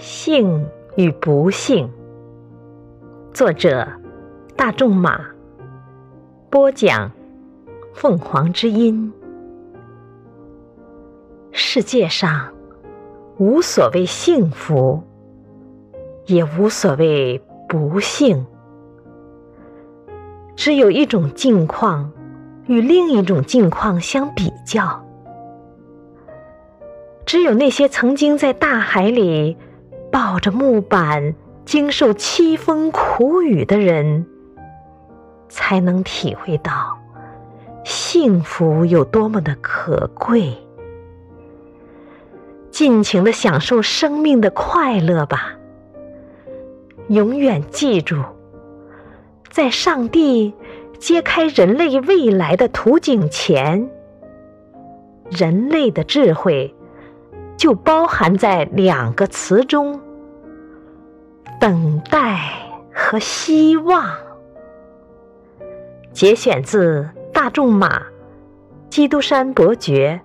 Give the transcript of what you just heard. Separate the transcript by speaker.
Speaker 1: 幸与不幸，作者大仲马，播讲凤凰之音。世界上无所谓幸福，也无所谓不幸，只有一种境况与另一种境况相比较。只有那些曾经在大海里。抱着木板经受凄风苦雨的人，才能体会到幸福有多么的可贵。尽情的享受生命的快乐吧！永远记住，在上帝揭开人类未来的图景前，人类的智慧。就包含在两个词中：等待和希望。节选自《大仲马·基督山伯爵》。